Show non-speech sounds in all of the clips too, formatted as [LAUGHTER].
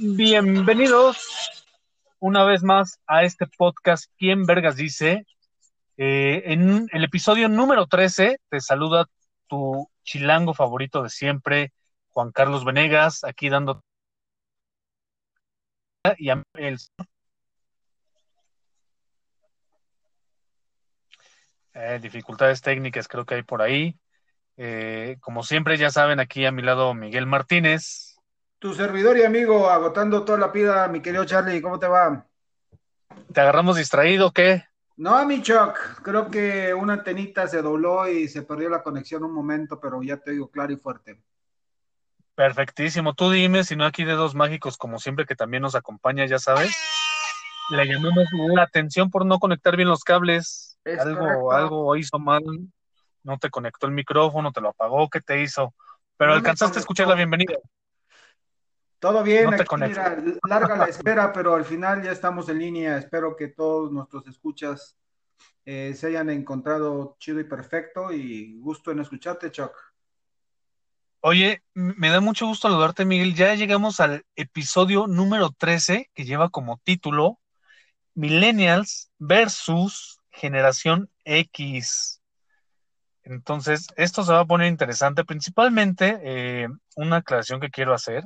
Bienvenidos una vez más a este podcast ¿Quién Vergas dice? Eh, en el episodio número 13 te saluda tu chilango favorito de siempre, Juan Carlos Venegas, aquí dando y el eh, dificultades técnicas creo que hay por ahí. Eh, como siempre ya saben aquí a mi lado Miguel Martínez, tu servidor y amigo, agotando toda la pida, mi querido Charlie, ¿cómo te va? ¿Te agarramos distraído o qué? No, mi Chuck, creo que una antenita se dobló y se perdió la conexión un momento, pero ya te digo claro y fuerte. Perfectísimo. Tú dime, si no aquí dedos mágicos, como siempre que también nos acompaña, ya sabes. Le llamamos la atención por no conectar bien los cables. algo, algo hizo mal. No te conectó el micrófono, te lo apagó, ¿qué te hizo? Pero alcanzaste a escuchar la bienvenida. Todo bien, mira, larga la [LAUGHS] espera, pero al final ya estamos en línea. Espero que todos nuestros escuchas eh, se hayan encontrado chido y perfecto y gusto en escucharte, Chuck. Oye, me da mucho gusto saludarte, Miguel. Ya llegamos al episodio número 13 que lleva como título Millennials versus Generación X. Entonces, esto se va a poner interesante. Principalmente, eh, una aclaración que quiero hacer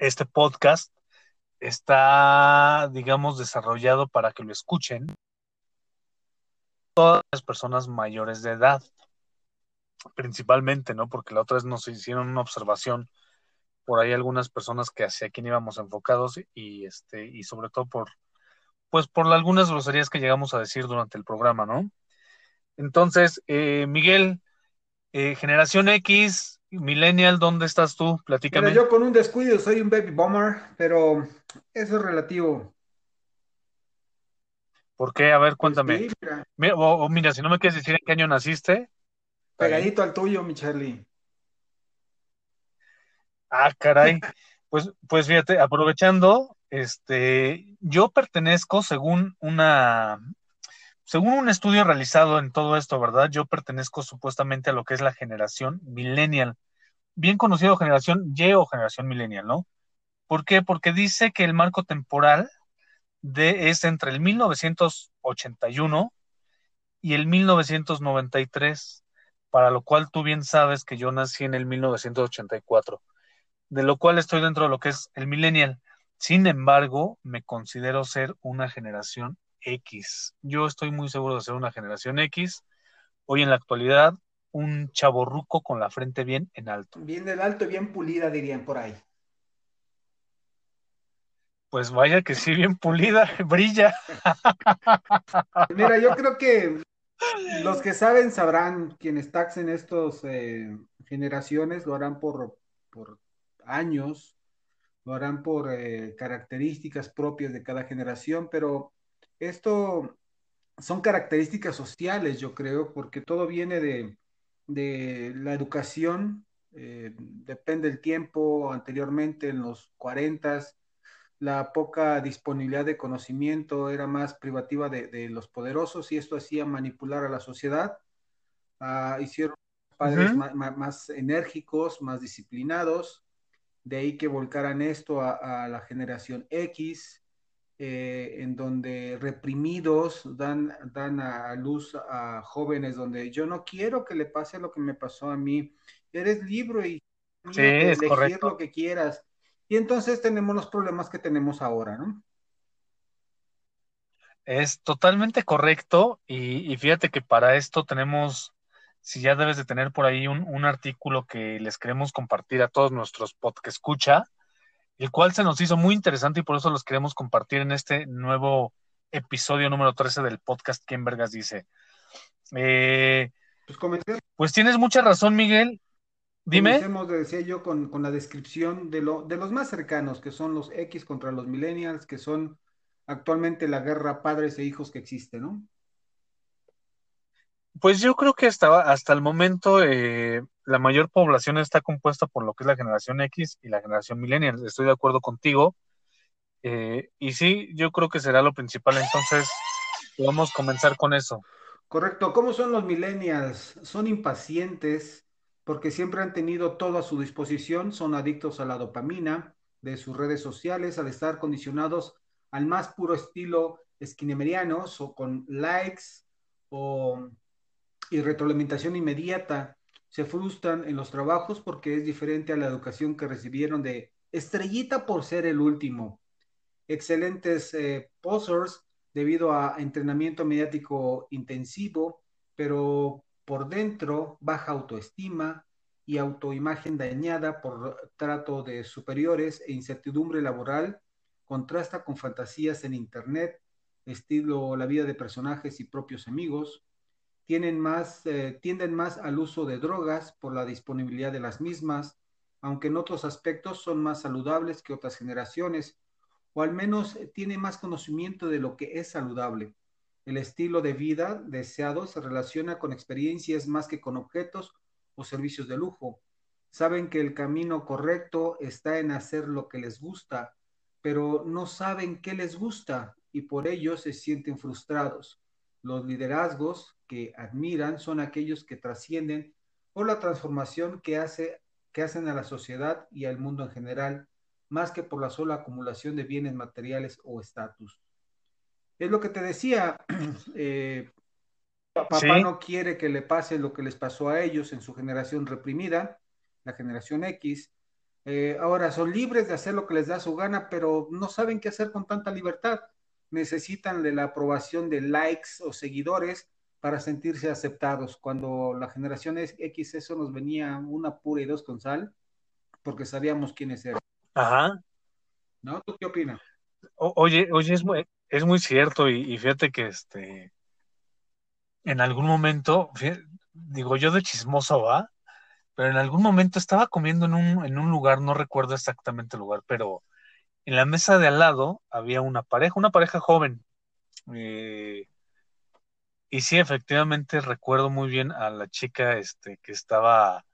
este podcast está, digamos, desarrollado para que lo escuchen todas las personas mayores de edad, principalmente, ¿no? Porque la otra vez nos hicieron una observación por ahí algunas personas que hacia quién íbamos enfocados y este y sobre todo por pues por algunas groserías que llegamos a decir durante el programa, ¿no? Entonces, eh, Miguel, eh, Generación X, Millennial, ¿dónde estás tú? Platícame. yo con un descuido soy un baby bomber, pero eso es relativo. ¿Por qué? A ver, pues cuéntame. mira. o, mira, si no me quieres decir en qué año naciste. Pegadito al tuyo, mi Charlie. Ah, caray. [LAUGHS] Pues, pues fíjate, aprovechando, este, yo pertenezco según una, según un estudio realizado en todo esto, ¿verdad? Yo pertenezco supuestamente a lo que es la generación millennial, bien conocido generación Y o generación millennial, ¿no? ¿Por qué? Porque dice que el marco temporal de, es entre el 1981 y el 1993, para lo cual tú bien sabes que yo nací en el 1984, de lo cual estoy dentro de lo que es el millennial. Sin embargo, me considero ser una generación X. Yo estoy muy seguro de ser una generación X. Hoy en la actualidad, un chaborruco con la frente bien en alto. Bien del alto y bien pulida, dirían por ahí. Pues vaya que sí, bien pulida, [LAUGHS] brilla. Mira, yo creo que los que saben sabrán, quienes taxen estos eh, generaciones lo harán por, por años, lo harán por eh, características propias de cada generación, pero esto son características sociales, yo creo, porque todo viene de, la educación, eh, depende del tiempo, anteriormente en los 40 la poca disponibilidad de conocimiento era más privativa de, los poderosos y esto hacía manipular a la sociedad. Ah, hicieron padres más, enérgicos, más disciplinados, de ahí que volcaran esto a la generación X, eh, en donde reprimidos dan, dan a luz a jóvenes donde yo no quiero que le pase lo que me pasó a mí. Eres libre y sí, elegir lo que quieras. Y entonces tenemos los problemas que tenemos ahora, ¿no? Es totalmente correcto y, fíjate que para esto tenemos, si ya debes de tener por ahí un, un artículo que les queremos compartir a todos nuestros podcast escucha, el cual se nos hizo muy interesante y por eso los queremos compartir en este nuevo episodio número 13 del podcast ¿Quién Vergas dice? Eh, pues, pues, tienes mucha razón, Miguel. Dime. Comencemos, decía yo, con, la descripción de, lo, de los más cercanos, que son los X contra los millennials, que son actualmente la guerra padres e hijos que existe, ¿no? Pues yo creo que hasta, el momento eh, la mayor población está compuesta por lo que es la generación X y la generación millennial. Estoy de acuerdo contigo. Eh, y sí, yo creo que será lo principal. Entonces, vamos a comenzar con eso. Correcto. ¿Cómo son los millennials? Son impacientes porque siempre han tenido todo a su disposición, son adictos a la dopamina, de sus redes sociales al estar condicionados al más puro estilo esquinemerianos o con likes o y retroalimentación inmediata. Se frustran en los trabajos porque es diferente a la educación que recibieron de estrellita por ser el último. Excelentes eh, posers debido a entrenamiento mediático intensivo, pero por dentro baja autoestima y autoimagen dañada por trato de superiores e incertidumbre laboral contrasta con fantasías en Internet, estilo la vida de personajes y propios amigos, tienen más, eh, tienden más al uso de drogas por la disponibilidad de las mismas, aunque en otros aspectos son más saludables que otras generaciones, o al menos eh, tienen más conocimiento de lo que es saludable. El estilo de vida deseado se relaciona con experiencias más que con objetos o servicios de lujo. Saben que el camino correcto está en hacer lo que les gusta, pero no saben qué les gusta y por ello se sienten frustrados. Los liderazgos que admiran son aquellos que trascienden por la transformación que, hace, que hacen a la sociedad y al mundo en general, más que por la sola acumulación de bienes materiales o estatus. Es lo que te decía, [CLEARS THROAT] eh, papá no quiere que le pase lo que les pasó a ellos en su generación reprimida, la generación X, eh, ahora son libres de hacer lo que les da su gana, pero no saben qué hacer con tanta libertad. Necesitan de la aprobación de likes o seguidores para sentirse aceptados. Cuando la generación X eso nos venía una pura y dos con sal, porque sabíamos quiénes eran. Ajá. ¿No? ¿Tú qué opinas? oye, oye, es muy, es muy cierto y, fíjate que este, en algún momento, digo yo de chismoso va, pero en algún momento estaba comiendo en un, en un lugar, no recuerdo exactamente el lugar, pero en la mesa de al lado había una pareja, una pareja joven. Eh, y sí, efectivamente recuerdo muy bien a la chica este, que estaba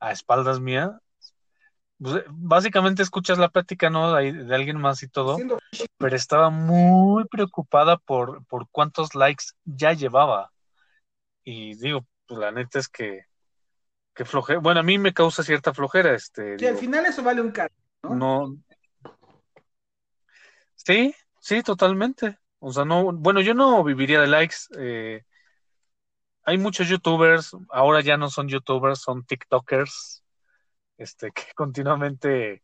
a espaldas mía. Pues, básicamente escuchas la plática, ¿no? De, de, alguien más y todo, pero estaba muy preocupada por, por cuántos likes ya llevaba. Y digo, pues la neta es que Qué flojera. Bueno, a mí me causa cierta flojera. Este, sí, al final eso vale un caro, ¿no? No. Sí, sí, totalmente. O sea, no, bueno, yo no viviría de likes. Eh, hay muchos youtubers, ahora ya no son youtubers, son tiktokers, este, [LAUGHS] que continuamente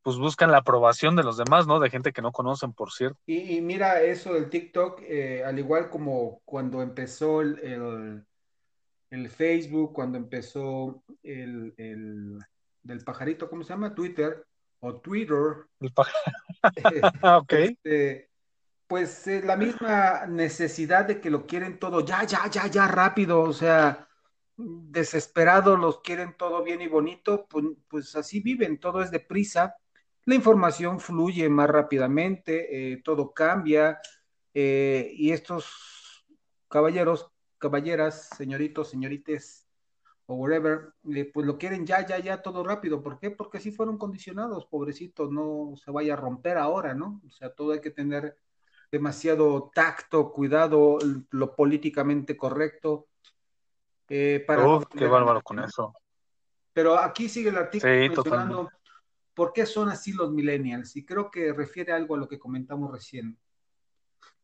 pues buscan la aprobación de los demás, ¿no? De gente que no conocen, por cierto. Y, mira, eso del TikTok, eh, al igual como cuando empezó el, el Facebook, cuando empezó el, el, del pajarito, ¿cómo se llama? Twitter o Twitter. El ah, [LAUGHS] [LAUGHS] ok. Este, pues eh, la misma necesidad de que lo quieren todo ya, ya, ya, ya, rápido, o sea, desesperados, los quieren todo bien y bonito, pues, pues así viven, todo es deprisa, la información fluye más rápidamente, eh, todo cambia, eh, y estos caballeros caballeras, señoritos, señorites o whatever, eh, pues lo quieren ya, ya, ya, todo rápido. ¿Por qué? Porque sí fueron condicionados, pobrecitos, no se vaya a romper ahora, ¿no? O sea, todo hay que tener demasiado tacto, cuidado, lo políticamente correcto. Eh, para qué bárbaro con eso. Pero aquí sigue el artículo mencionando por qué son así los millennials, y creo que refiere algo a lo que comentamos recién.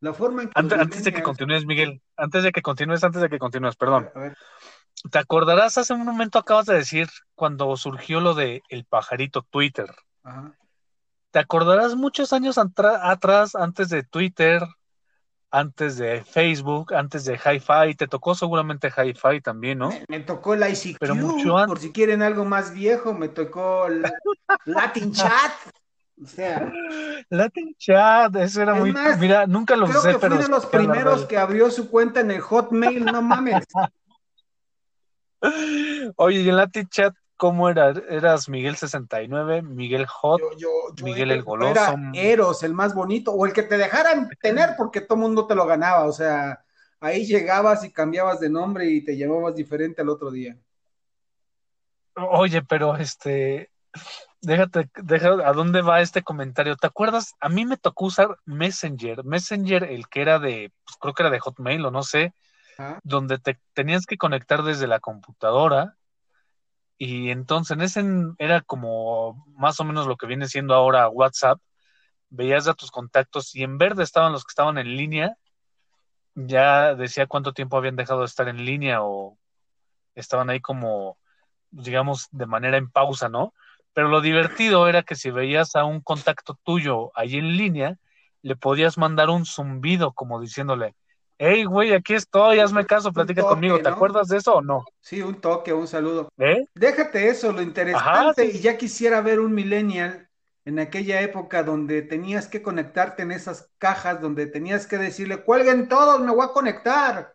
La forma en que antes, de que continúes, Miguel, antes de que continúes, antes de que continúes, perdón. ¿Te acordarás hace un momento acabas de decir cuando surgió lo de el pajarito Twitter? ¿Te acordarás muchos años atrás, antes de Twitter, antes de Facebook, antes de Hi-Fi? Te tocó seguramente Hi-Fi también, ¿no? Me, tocó la ICQ, Pero mucho por si quieren algo más viejo, me tocó [LAUGHS] Latin Chat. O sea, Latin Chat, eso era muy. mira, nunca lo creo que fui de los primeros que abrió su cuenta en el Hotmail, no mames. [LAUGHS] Oye, y en Latin Chat, ¿cómo era? ¿Eras Miguel 69, Miguel Hot, Miguel el Goloso? Era Eros, el más bonito, o el que te dejaran tener porque todo mundo te lo ganaba. O sea, ahí llegabas y cambiabas de nombre y te llamabas diferente al otro día. Oye, pero este, déjate, déjate, ¿a dónde va este comentario? ¿Te acuerdas? A mí me tocó usar Messenger, Messenger, el que era de, pues, creo que era de Hotmail o no sé, donde te tenías que conectar desde la computadora Y entonces en ese era como más o menos lo que viene siendo ahora WhatsApp. Veías a tus contactos y en verde estaban los que estaban en línea. Ya decía cuánto tiempo habían dejado de estar en línea o estaban ahí como, digamos, de manera en pausa, ¿no? Pero lo divertido era que si veías a un contacto tuyo ahí en línea, le podías mandar un zumbido como diciéndole, hey, güey, aquí estoy, hazme caso, platica conmigo. ¿Te acuerdas de eso o no? Sí, un toque, un saludo. ¿Eh? Déjate eso, lo interesante, y ya quisiera ver un millennial en aquella época donde tenías que conectarte en esas cajas, donde tenías que decirle, cuelguen todos, me voy a conectar.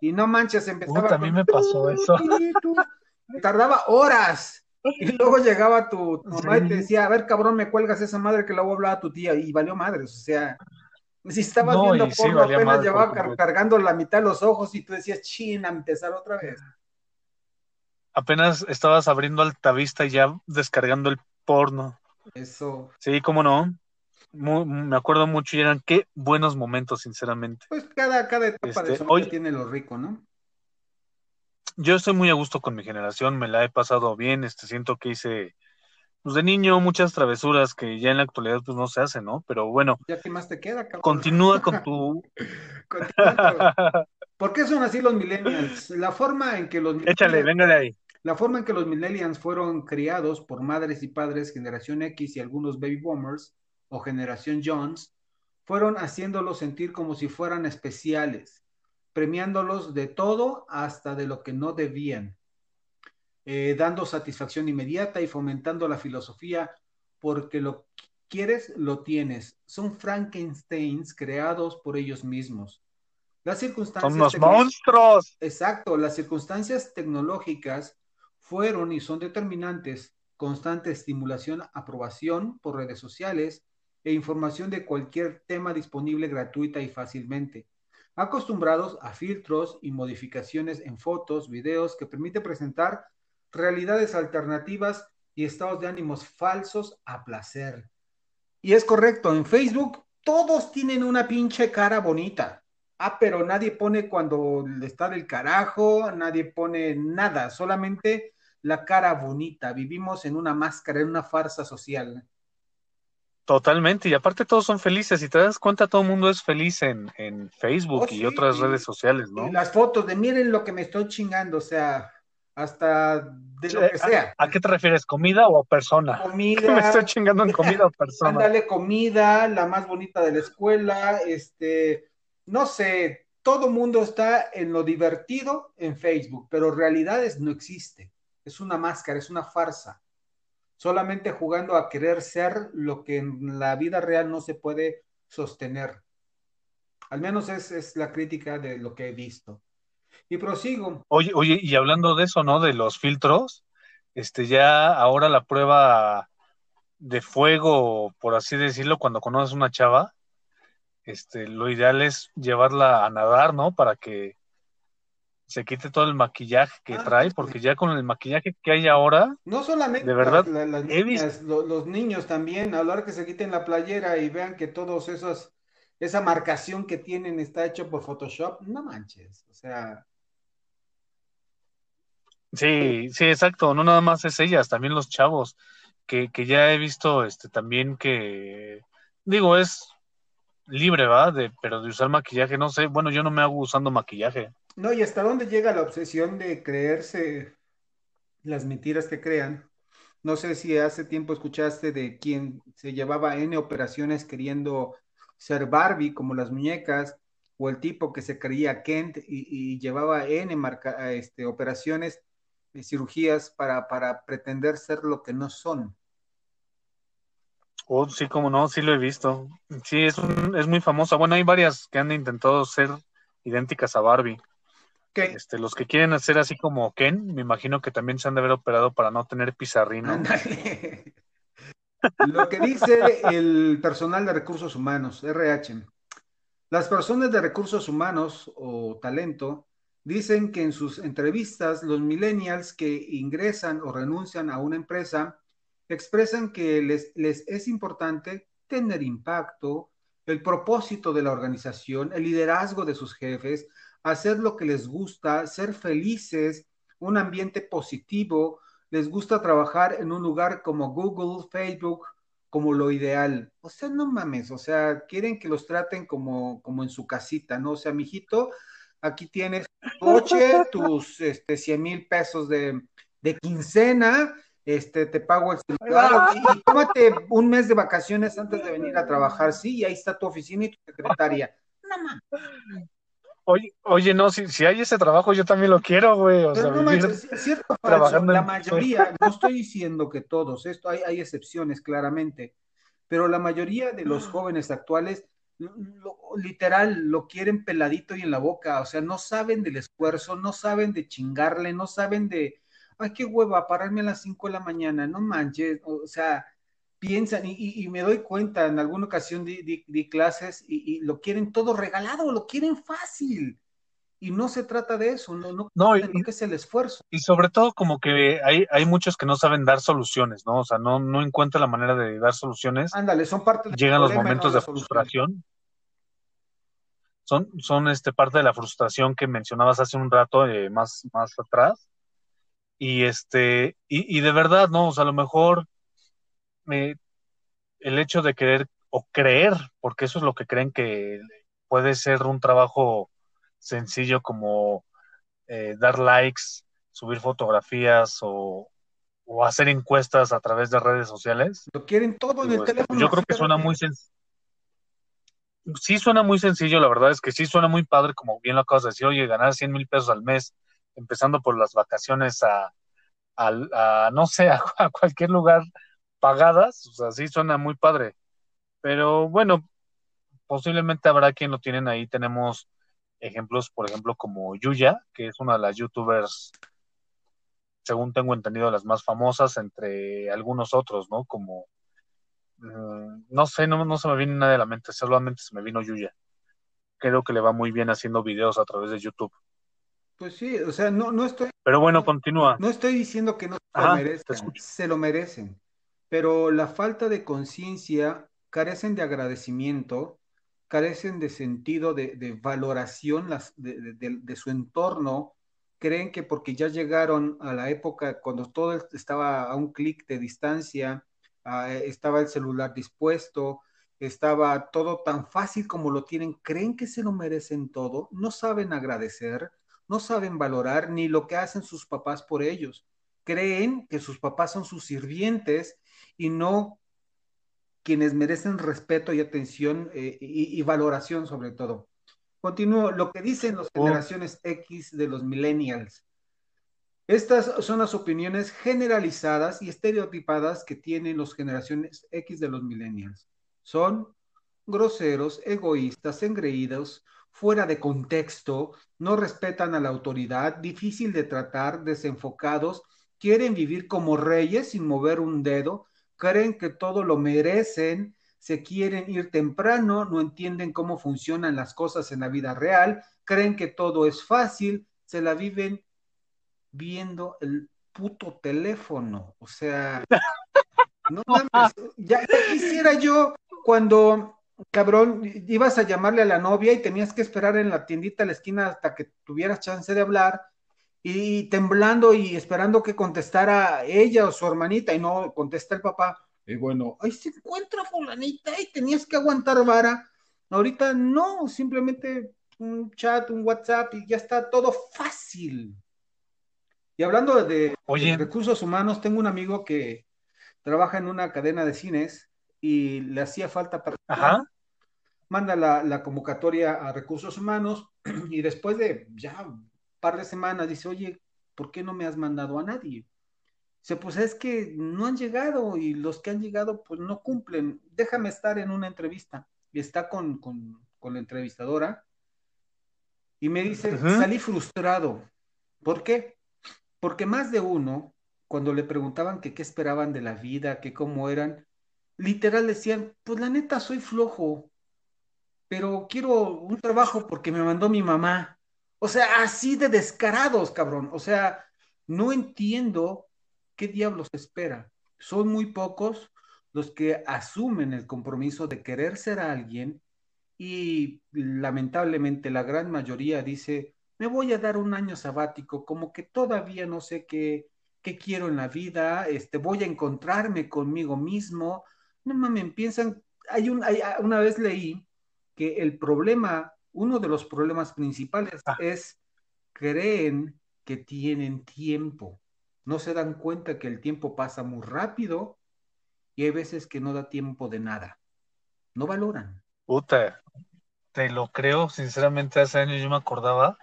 Y no manches, empezaba. a mí me pasó eso. Tardaba horas. Y luego llegaba tu, mamá y te decía, a ver, cabrón, me cuelgas esa madre que luego hablaba a tu tía. Y valió madres, o sea, si estabas viendo porno, apenas llevaba cargando la mitad de los ojos y tú decías, china, empezar otra vez. Apenas estabas abriendo Altavista y ya descargando el porno. Eso. Sí, cómo no. me acuerdo mucho y eran qué buenos momentos, sinceramente. Pues cada, cada etapa de hoy este, tiene lo rico, ¿no? Yo estoy muy a gusto con mi generación, me la he pasado bien, este, siento que hice pues de niño muchas travesuras que ya en la actualidad pues no se hacen, ¿no? Pero bueno. Ya qué más te queda, cabrón. Continúa con [LAUGHS] tu. [LAUGHS] ¿Por qué son así los millennials? La forma en que los Échale, venga de ahí. La forma en que los millennials fueron criados por madres y padres generación X y algunos baby boomers o generación Jones fueron haciéndolos sentir como si fueran especiales, premiándolos de todo hasta de lo que no debían. Eh, dando satisfacción inmediata y fomentando la filosofía, porque lo quieres, lo tienes. Son Frankensteins creados por ellos mismos. Las circunstancias. Son los monstruos. Exacto, las circunstancias tecnológicas fueron y son determinantes. Constante estimulación, aprobación por redes sociales e información de cualquier tema disponible gratuita y fácilmente. Acostumbrados a filtros y modificaciones en fotos, videos que permite presentar realidades alternativas y estados de ánimos falsos a placer. Y es correcto, en Facebook todos tienen una pinche cara bonita. Ah, pero nadie pone cuando le está del carajo, nadie pone nada, solamente la cara bonita. Vivimos en una máscara, en una farsa social. Totalmente, y aparte todos son felices, y te das cuenta, todo el mundo es feliz en, Facebook oh, y otras redes sociales, ¿no? las fotos de miren lo que me estoy chingando, o sea, hasta de lo que sea. ¿A, qué te refieres? ¿Comida o persona? Comida. [LAUGHS] Me estoy chingando en comida o persona. Ándale, comida, la más bonita de la escuela, este, no sé, todo mundo está en lo divertido en Facebook, pero realidades no existe. Es una máscara, es una farsa. Solamente jugando a querer ser lo que en la vida real no se puede sostener. Al menos es, es la crítica de lo que he visto. Y prosigo. Oye, oye, y hablando de eso, ¿no? De los filtros, este, ya ahora la prueba de fuego, por así decirlo, cuando conoces una chava, este, lo ideal es llevarla a nadar, ¿no? Para que se quite todo el maquillaje que ah, trae, porque ya con el maquillaje que hay ahora, no solamente de verdad, los, niños también, hablar que se quiten la playera y vean que todos esos, esa marcación que tienen está hecho por Photoshop, no manches, o sea, Sí, sí, exacto. No nada más es ellas, también los chavos, que, que ya he visto este también que, digo, es libre, ¿va? De, pero de usar maquillaje, no sé. Bueno, yo no me hago usando maquillaje. No, y hasta dónde llega la obsesión de creerse las mentiras que crean. No sé si hace tiempo escuchaste de quien se llevaba N operaciones queriendo ser Barbie, como las muñecas, o el tipo que se creía Kent y, y llevaba N este, operaciones cirugías para, para pretender ser lo que no son. Oh, sí, como no, sí lo he visto. Sí, es, es muy famosa. Bueno, hay varias que han intentado ser idénticas a Barbie. Este, los que quieren hacer así como Ken, me imagino que también se han de haber operado para no tener pizarrino. [LAUGHS] Lo que dice el personal de recursos humanos, RH. Las personas de recursos humanos o talento Dicen que en sus entrevistas los millennials que ingresan o renuncian a una empresa expresan que les, les es importante tener impacto, el propósito de la organización, el liderazgo de sus jefes, hacer lo que les gusta, ser felices, un ambiente positivo, les gusta trabajar en un lugar como Google, Facebook, como lo ideal. O sea, no mames, o sea, quieren que los traten como, como en su casita, ¿no? O sea, mijito, aquí tienes tu [LAUGHS] coche, tus este, 100 mil pesos de, de, quincena, este, te pago el celular y, y, tómate un mes de vacaciones antes de venir a trabajar, sí, y ahí está tu oficina y tu secretaria. Oye, oye, no, si, si hay ese trabajo, yo también lo quiero, güey. O Pero sea, no manches, es cierto, trabajando la en- mayoría, no estoy diciendo que todos, esto hay, hay excepciones claramente, pero la mayoría de los jóvenes actuales, literal, lo quieren peladito y en la boca, o sea, no saben del esfuerzo, no saben de chingarle, no saben de, ay, qué hueva, pararme a las 5 de la mañana, no manches, o sea, piensan, y, me doy cuenta, en alguna ocasión di clases y, y lo quieren todo regalado, lo quieren fácil. Y no se trata de eso, no, no No, y, de lo que es el esfuerzo. y sobre todo como que hay, hay muchos que no saben dar soluciones, ¿no? O sea, no, no encuentran la manera de dar soluciones. Ándale, son parte Llegan los no momentos de frustración. Son, son este, parte de la frustración que mencionabas hace un rato, eh, más, más atrás. Y este, y, y de verdad, ¿no? O sea, a lo mejor eh, el hecho de querer o creer, porque eso es lo que creen que puede ser un trabajo sencillo como eh, dar likes, subir fotografías o, o hacer encuestas a través de redes sociales. Lo quieren todo en el este, teléfono. yo creo que suena muy sencillo. Sí suena muy sencillo, la verdad es que sí suena muy padre, como bien lo acabas de decir, oye, ganar 100 mil pesos al mes, empezando por las vacaciones a, a, a no sé, [LAUGHS] a, a cualquier lugar pagadas, o sea, sí suena muy padre. Pero bueno, posiblemente habrá quien lo tienen ahí. Tenemos ejemplos, por ejemplo, como Yuya, que es una de las youtubers, según tengo entendido, las más famosas entre algunos otros, ¿no? Como, mm, no sé, no, no se me viene nada de la mente, solamente se me vino Yuya. Creo que le va muy bien haciendo videos a través de YouTube. Pues sí, o sea, no, no estoy, Pero bueno, continúa. no estoy diciendo que no se lo merezcan, se lo merecen. Pero la falta de conciencia, carecen de agradecimiento, carecen de sentido de, valoración de, su entorno, creen que porque ya llegaron a la época cuando todo estaba a un clic de distancia, ah, estaba el celular dispuesto, estaba todo tan fácil como lo tienen, creen que se lo merecen todo, no saben agradecer, no saben valorar ni lo que hacen sus papás por ellos. Creen que sus papás son sus sirvientes y no quienes merecen respeto y atención eh, y, y valoración sobre todo. Continúo, lo que dicen las Oh, generaciones X de los millennials. Estas son las opiniones generalizadas y estereotipadas que tienen las generaciones X de los millennials. Son groseros, egoístas, engreídos, fuera de contexto, no respetan a la autoridad, difícil de tratar, desenfocados, quieren vivir como reyes sin mover un dedo, creen que todo lo merecen, se quieren ir temprano, no entienden cómo funcionan las cosas en la vida real, creen que todo es fácil, se la viven viendo el puto teléfono. O sea, [LAUGHS] no mames, ya, ya quisiera yo cuando, cabrón, ibas a llamarle a la novia y tenías que esperar en la tiendita a la esquina hasta que tuvieras chance de hablar y temblando y esperando que contestara ella o su hermanita y no contesta el papá. Y bueno, ahí se encuentra fulanita y tenías que aguantar vara. Ahorita no, simplemente un chat, un WhatsApp y ya está todo fácil. Y hablando de, de oye, recursos humanos, tengo un amigo que trabaja en una cadena de cines y le hacía falta personal, ajá, manda la, la convocatoria a recursos humanos [CLEARS THROAT] y después de ya par de semanas dice, oye, ¿por qué no me has mandado a nadie? Dice, pues es que no han llegado y los que han llegado pues no cumplen. Déjame estar en una entrevista. Y está con, con, con la entrevistadora y me dice, salí frustrado. ¿Por qué? Porque más de uno, cuando le preguntaban que qué esperaban de la vida, que cómo eran, literal decían, pues la neta soy flojo, pero quiero un trabajo porque me mandó mi mamá. O sea, así de descarados, cabrón. O sea, no entiendo qué diablos espera. Son muy pocos los que asumen el compromiso de querer ser alguien y lamentablemente la gran mayoría dice, me voy a dar un año sabático, como que todavía no sé qué, quiero en la vida, este, voy a encontrarme conmigo mismo. No mames, piensan, hay, un, hay una vez leí que el problema, uno de los problemas principales ah. es creen que tienen tiempo. No se dan cuenta que el tiempo pasa muy rápido y hay veces que no da tiempo de nada. No valoran. Puta, te lo creo, sinceramente, hace años yo me acordaba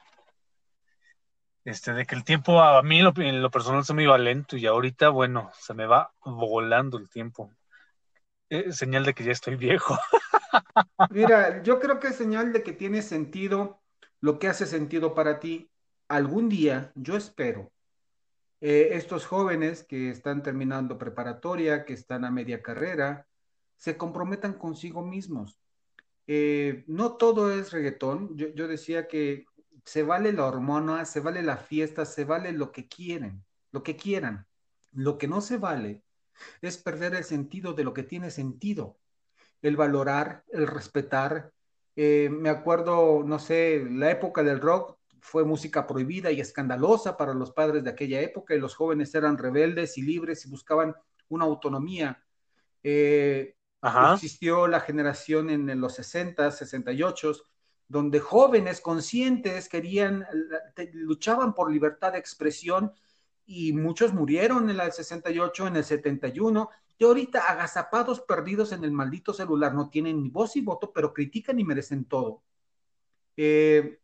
este, de que el tiempo a mí en lo personal se me iba lento y ahorita, bueno, se me va volando el tiempo. Es señal de que ya estoy viejo. [LAUGHS] Mira, yo creo que es señal de que tiene sentido lo que hace sentido para ti. Algún día, yo espero, eh, estos jóvenes que están terminando preparatoria, que están a media carrera, se comprometan consigo mismos. Eh, no todo es reggaetón. yo decía que se vale la hormona, se vale la fiesta, se vale lo que quieren, lo que quieran. Lo que no se vale es perder el sentido de lo que tiene sentido, el valorar, el respetar. Eh, me acuerdo, no sé, la época del rock fue música prohibida y escandalosa para los padres de aquella época y los jóvenes eran rebeldes y libres y buscaban una autonomía. Eh, existió la generación en los 60, 68 donde jóvenes conscientes querían, luchaban por libertad de expresión y muchos murieron en el 68, en el 71, y ahorita agazapados, perdidos en el maldito celular, no tienen ni voz y voto, pero critican y merecen todo. Eh,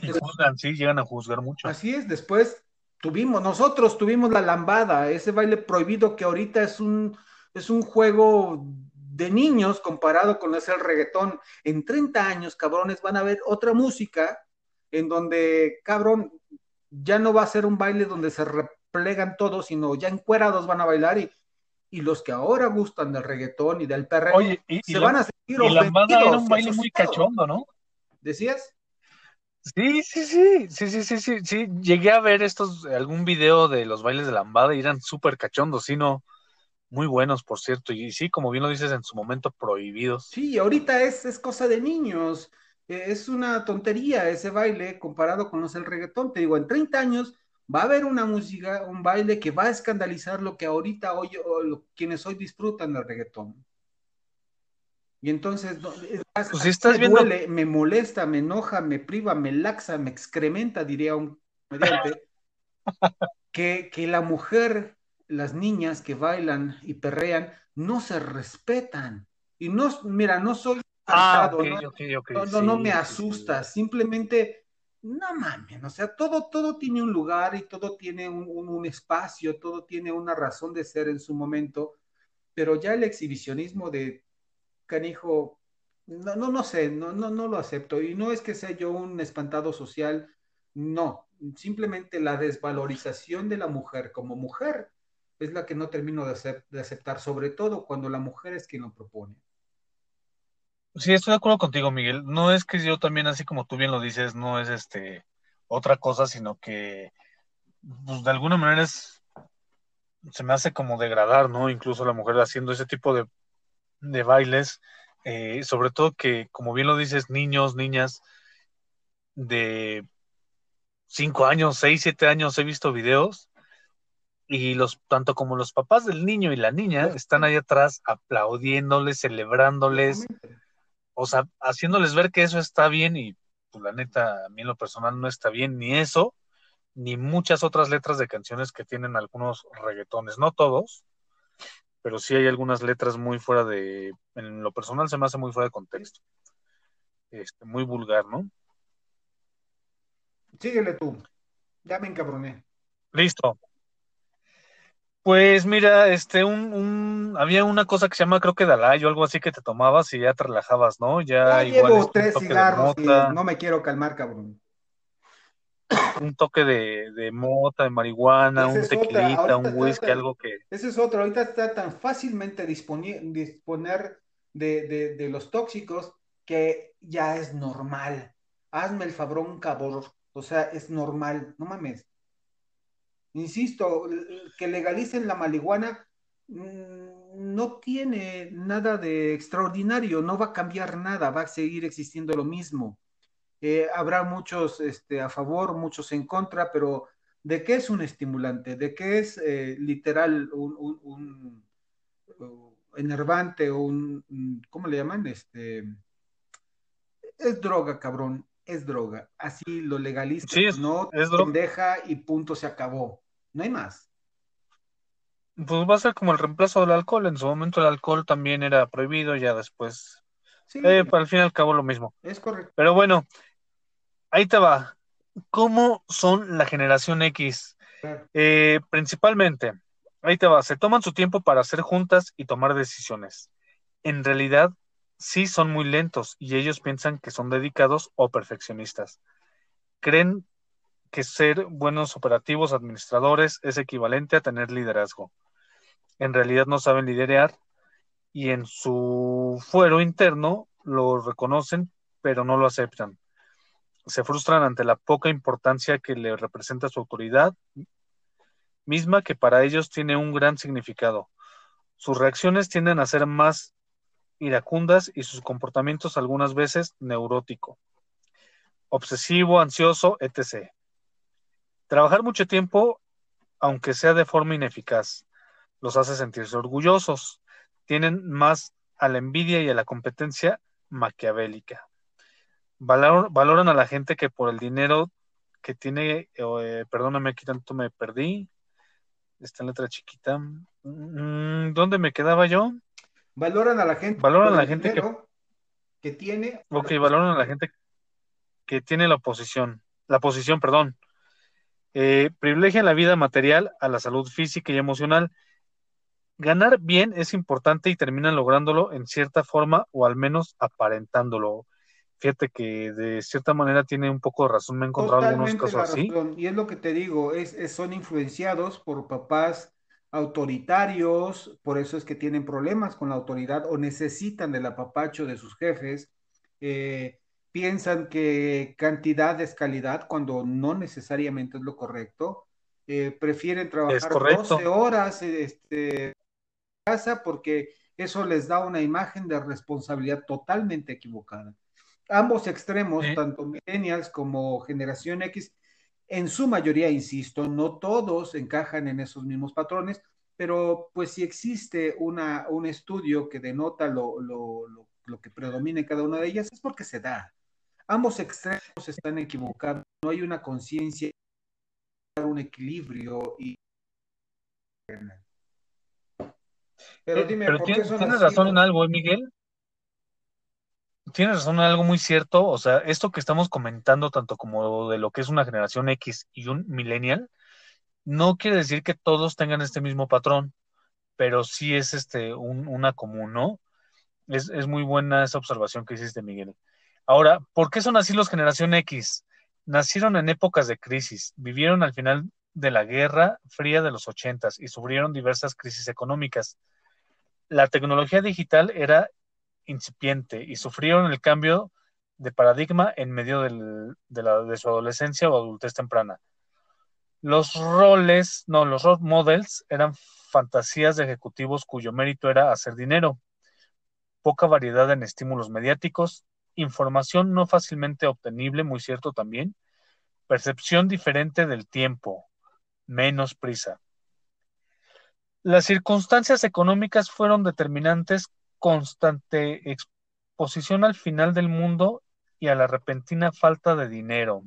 y juzgan, sí, llegan a juzgar mucho. Así es, después tuvimos, nosotros tuvimos la lambada, ese baile prohibido que ahorita es un, es un juego de niños comparado con ese el reggaetón. En 30 años, cabrones, van a ver otra música en donde, cabrón, ya no va a ser un baile donde se replegan todos, sino ya encuerados van a bailar y, y los que ahora gustan del reggaetón y del perreo se van a sentir y la era un baile muy cachondo, ¿no? ¿Decías? Sí, sí, sí, sí, sí, sí, sí, sí, llegué a ver estos, algún video de los bailes de lambada y eran súper cachondos, ¿sí no? muy buenos, por cierto, y sí, como bien lo dices, en su momento prohibidos. Sí, ahorita es, es cosa de niños, e, es una tontería ese baile comparado con los del reggaetón. Te digo, en 30 años va a haber una música, un baile que va a escandalizar lo que ahorita hoy, quienes hoy disfrutan del reggaetón. Y entonces, pues estás me, duele, me molesta, me enoja, me priva, me laxa, me excrementa, diría un mediante, [LAUGHS] que, que la mujer las niñas que bailan y perrean no se respetan. Y no, mira, no soy ah, no, no, me asusta, simplemente, no mames, o sea, todo, todo tiene un lugar y todo tiene un, espacio, todo tiene una razón de ser en su momento, pero ya el exhibicionismo de canijo, no, no, no sé, no, no, no lo acepto. Y no es que sea yo un espantado social, no, simplemente la desvalorización de la mujer como mujer es la que no termino de, de aceptar, sobre todo cuando la mujer es quien lo propone. Sí, estoy de acuerdo contigo, Miguel. No es que yo también, así como tú bien lo dices, no es este otra cosa, sino que pues, de alguna manera es se me hace como degradar, ¿no? Incluso la mujer haciendo ese tipo de, de bailes, eh, sobre todo que, como bien lo dices, niños, niñas de cinco años, seis, siete años, he visto videos y los tanto como los papás del niño y la niña están ahí atrás aplaudiéndoles, celebrándoles, o sea, haciéndoles ver que eso está bien y pues la neta a mí en lo personal no está bien ni eso ni muchas otras letras de canciones que tienen algunos reggaetones, no todos, pero sí hay algunas letras muy fuera de en lo personal se me hace muy fuera de contexto. Este, muy vulgar, ¿no? Síguele tú. Ya me encabroné. Listo. Pues mira, este, un, un, había una cosa que se llama, creo que Dalai o algo así que te tomabas y ya te relajabas, ¿no? Ya, igual llevo tres cigarros y no me quiero calmar, cabrón. Un toque de, de mota, de marihuana, un tequilita, un whisky, algo que. Ese es otro, ahorita está tan fácilmente disponer de, de, de los tóxicos que ya es normal. Hazme el fabrón, cabrón. O sea, es normal, no mames. Insisto, que legalicen la marihuana mm, no tiene nada de extraordinario, no va a cambiar nada, va a seguir existiendo lo mismo. Eh, habrá muchos este, a favor, muchos en contra, pero ¿De qué es un estimulante? ¿De qué es eh, literal un, un, un, un, enervante o un, ¿cómo le llaman? Este, es droga, cabrón, es droga. Así lo legaliza, sí, es, no es pendeja y punto, se acabó. No hay más. Pues va a ser como el reemplazo del alcohol. En su momento el alcohol también era prohibido, ya después. Sí. Eh, al fin y al cabo lo mismo. Es correcto. Pero bueno, ahí te va. ¿Cómo son la generación X? Eh, principalmente, ahí te va, se toman su tiempo para hacer juntas y tomar decisiones. En realidad, sí son muy lentos y ellos piensan que son dedicados o perfeccionistas. Creen que ser buenos operativos administradores es equivalente a tener liderazgo. En realidad no saben liderar y en su fuero interno lo reconocen, pero no lo aceptan. Se frustran ante la poca importancia que le representa su autoridad, misma que para ellos tiene un gran significado. Sus reacciones tienden a ser más iracundas y sus comportamientos algunas veces neurótico, obsesivo, ansioso, etc. Trabajar mucho tiempo, aunque sea de forma ineficaz, los hace sentirse orgullosos. Tienen más a la envidia y a la competencia maquiavélica. Valor, valoran a la gente que por el dinero que tiene, eh, perdóname, aquí tanto me perdí. Esta letra chiquita. ¿Dónde me quedaba yo? Valoran a la gente. Valoran a la gente que, que tiene. Ok, valoran a la gente que tiene la oposición. La posición, perdón. Eh, privilegian la vida material a la salud física y emocional. Ganar bien es importante y terminan lográndolo en cierta forma o al menos aparentándolo. Fíjate que de cierta manera tiene un poco de razón, me he encontrado algunos casos así. Y es lo que te digo, es, es, son influenciados por papás autoritarios, por eso es que tienen problemas con la autoridad o necesitan del apapacho de sus jefes. Eh, piensan que cantidad es calidad cuando no necesariamente es lo correcto. Eh, prefieren trabajar 12 horas este, en casa porque eso les da una imagen de responsabilidad totalmente equivocada. Ambos extremos, tanto millennials como generación X, en su mayoría, insisto, no todos encajan en esos mismos patrones, pero pues si existe una, un estudio que denota lo, lo, lo, lo que predomina en cada una de ellas, es porque se da. Ambos extremos están equivocados, no hay una conciencia, un equilibrio y... Pero dime, Pero ¿por qué tienes, son tienes así? razón en algo, ¿eh, Miguel? Tienes razón en algo muy cierto. O sea, esto que estamos comentando, tanto como de lo que es una generación X y un millennial, no quiere decir que todos tengan este mismo patrón, pero sí es este un, una común, ¿no? Es, es muy buena esa observación que hiciste, Miguel. Ahora, ¿por qué son así los generación X? Nacieron en épocas de crisis, vivieron al final de la Guerra Fría de los ochentas y sufrieron diversas crisis económicas. La tecnología digital era incipiente y sufrieron el cambio de paradigma en medio de su adolescencia o adultez temprana. Los roles, no, los role models eran fantasías de ejecutivos cuyo mérito era hacer dinero, poca variedad en estímulos mediáticos, información no fácilmente obtenible, muy cierto también, percepción diferente del tiempo, menos prisa. Las circunstancias económicas fueron determinantes, constante exposición al final del mundo y a la repentina falta de dinero.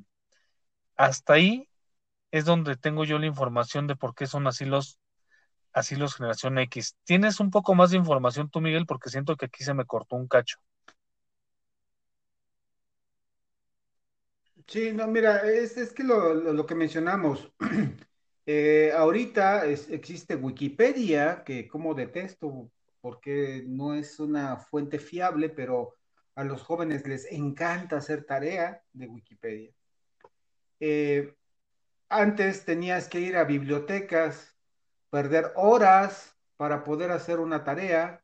Hasta ahí es donde tengo yo la información de por qué son así los así los generación X. ¿Tienes un poco más de información tú, Miguel? Porque siento que aquí se me cortó un cacho. Sí, no, mira, es, es que lo, lo, que mencionamos, [CLEARS THROAT] eh, ahorita existe Wikipedia, que como detesto, porque no es una fuente fiable, pero a los jóvenes les encanta hacer tarea de Wikipedia. Eh, antes tenías que ir a bibliotecas, perder horas para poder hacer una tarea,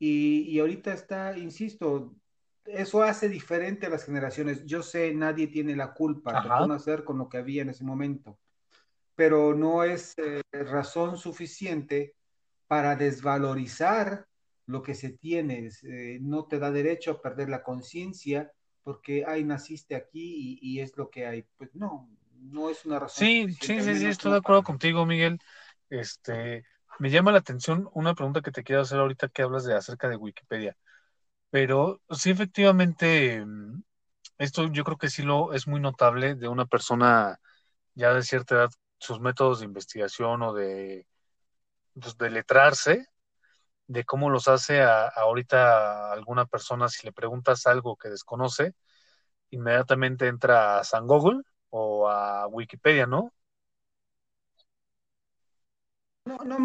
y, y ahorita está, insisto, eso hace diferente a las generaciones. Yo sé, nadie tiene la culpa, tocó nacer con lo que había en ese momento, pero no es eh, razón suficiente para desvalorizar lo que se tiene. Eh, no te da derecho a perder la conciencia porque, ay, naciste aquí y, y, es lo que hay. Pues no, no es una razón. Sí, sí, sí, sí, estoy de acuerdo contigo, Miguel. Este, me llama la atención una pregunta que te quiero hacer ahorita que hablas de acerca de Wikipedia. Pero sí, efectivamente, mm, esto yo creo que sí lo es muy notable de una persona ya de cierta edad, sus métodos de investigación o de, pues, de letrarse, de cómo los hace a, ahorita alguna persona si le preguntas algo que desconoce, inmediatamente entra a San Google o a Wikipedia, ¿no? No, no.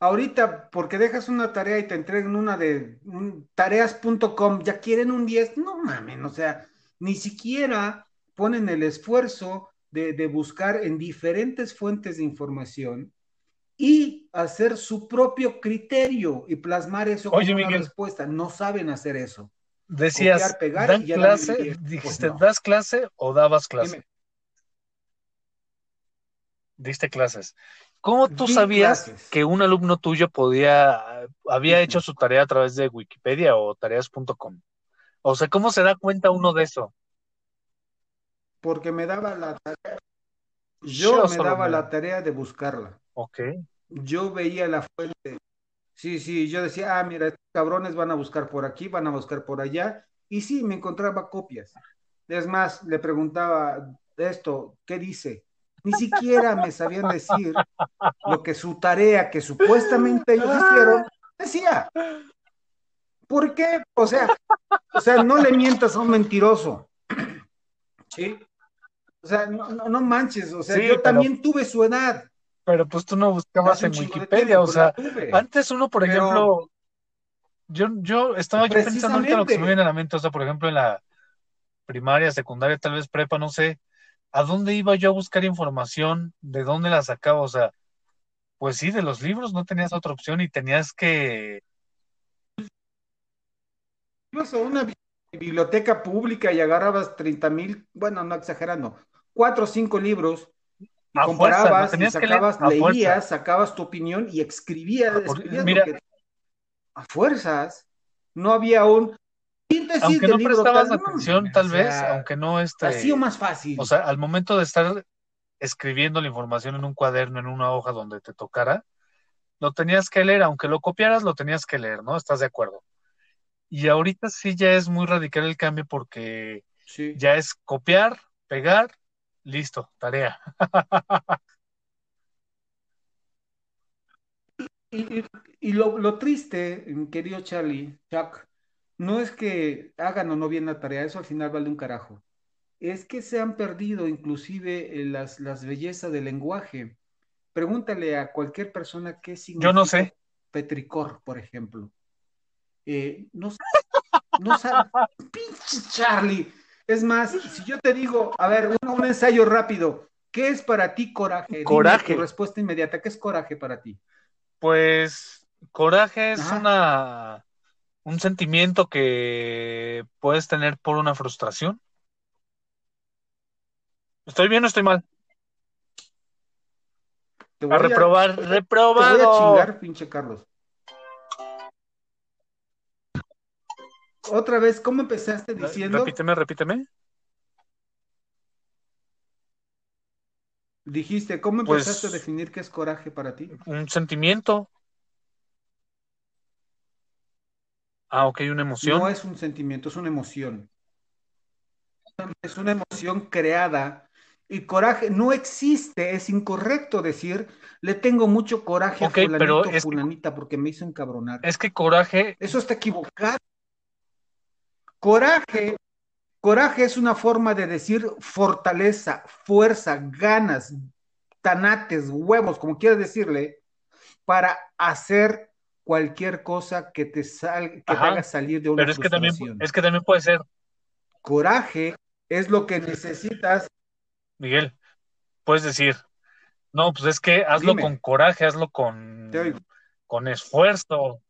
Ahorita, porque dejas una tarea y te entregan una de tareas.com, ya quieren un 10, no mames, o sea, ni siquiera ponen el esfuerzo de, de buscar en diferentes fuentes de información y hacer su propio criterio y plasmar eso Oye, como una Miguel. respuesta. No saben hacer eso. Decías, Copiar, pegar ¿dan y ya la clase? Pues Dijiste, no. ¿das clase o dabas clase? Dime. Diste clases. ¿Cómo tú sabías clases. que un alumno tuyo podía, había hecho su tarea a través de Wikipedia o tareas.com? O sea, ¿cómo se da cuenta uno de eso? Porque me daba la tarea. Yo Yo me daba me- la tarea de buscarla. Ok. Yo veía la fuente. Sí, sí, yo decía, ah, mira, estos cabrones van a buscar por aquí, van a buscar por allá. Y sí, me encontraba copias. Es más, le preguntaba esto, ¿qué dice? Ni siquiera me sabían decir lo que su tarea, que supuestamente ellos hicieron, decía. ¿Por qué? O sea, o sea, no le mientas a un mentiroso. ¿Sí? O sea, no, no, no manches, o sea, Sí, yo pero- también tuve su edad. Pero pues tú no buscabas en Wikipedia, tiempo, o sea, antes uno, por Pero- ejemplo, yo, yo estaba yo pensando ahorita lo que se me viene a la mente, o sea, por ejemplo, en la primaria, secundaria, tal vez prepa, no sé, ¿a dónde iba yo a buscar información? ¿De dónde la sacaba? O sea, pues sí, de los libros no tenías otra opción y tenías que, ibas a una bi- biblioteca pública y agarrabas 30 mil, bueno, no exagerando, cuatro o cinco libros y A comparabas y leer sacabas, fuerza. leías, sacabas tu opinión y escribías, Por- escribías lo mira. que- a fuerzas. No había un síntesis aunque del no libro prestabas tal, atención, tal o vez, sea, aunque no este, ha sido más fácil. o sea, al momento de estar escribiendo la información en un cuaderno, en una hoja donde te tocara, lo tenías que leer, aunque lo copiaras, lo tenías que leer, ¿no? ¿Estás de acuerdo? Y ahorita sí ya es muy radical el cambio porque Sí. ya es copiar, pegar, listo, tarea. [LAUGHS] Y, y- y lo, lo triste, querido Charlie, Chuck, no es que hagan o no bien la tarea, eso al final vale un carajo. Es que se han perdido inclusive eh, las, las bellezas del lenguaje. Pregúntale a cualquier persona qué significa Yo no sé. petricor, por ejemplo. Eh, no, s- no sabe. [LAUGHS] Pinche Charlie. Es más, si yo te digo, a ver, un, un ensayo rápido, ¿qué es para ti coraje? Dime Coraje. tu respuesta inmediata, ¿qué es coraje para ti? Pues coraje es Ajá. una un sentimiento que puedes tener por una frustración. ¿Estoy bien o estoy mal? Te A voy a, reprobar, te voy a reprobado. chingar, pinche Carlos. Otra vez, ¿cómo empezaste diciendo? Repíteme, repíteme. Dijiste, ¿cómo Pues- empezaste a definir qué es coraje para ti? Un sentimiento. Ah, ok, una emoción. No es un sentimiento, es una emoción. Es una emoción creada. Y coraje no existe, es incorrecto decir, le tengo mucho coraje Ok, a fulanito pero es que- fulanita porque me hizo encabronar. Es que coraje, Eso está equivocado. Coraje, coraje es una forma de decir fortaleza, fuerza, ganas, tanates, huevos, como quieras decirle, para hacer cualquier cosa que te sal, que te haga salir de una pero es que también, es que también puede ser, Coraje es lo que necesitas. Miguel, puedes decir, no, pues es que hazlo Dime. con coraje, hazlo con, con esfuerzo,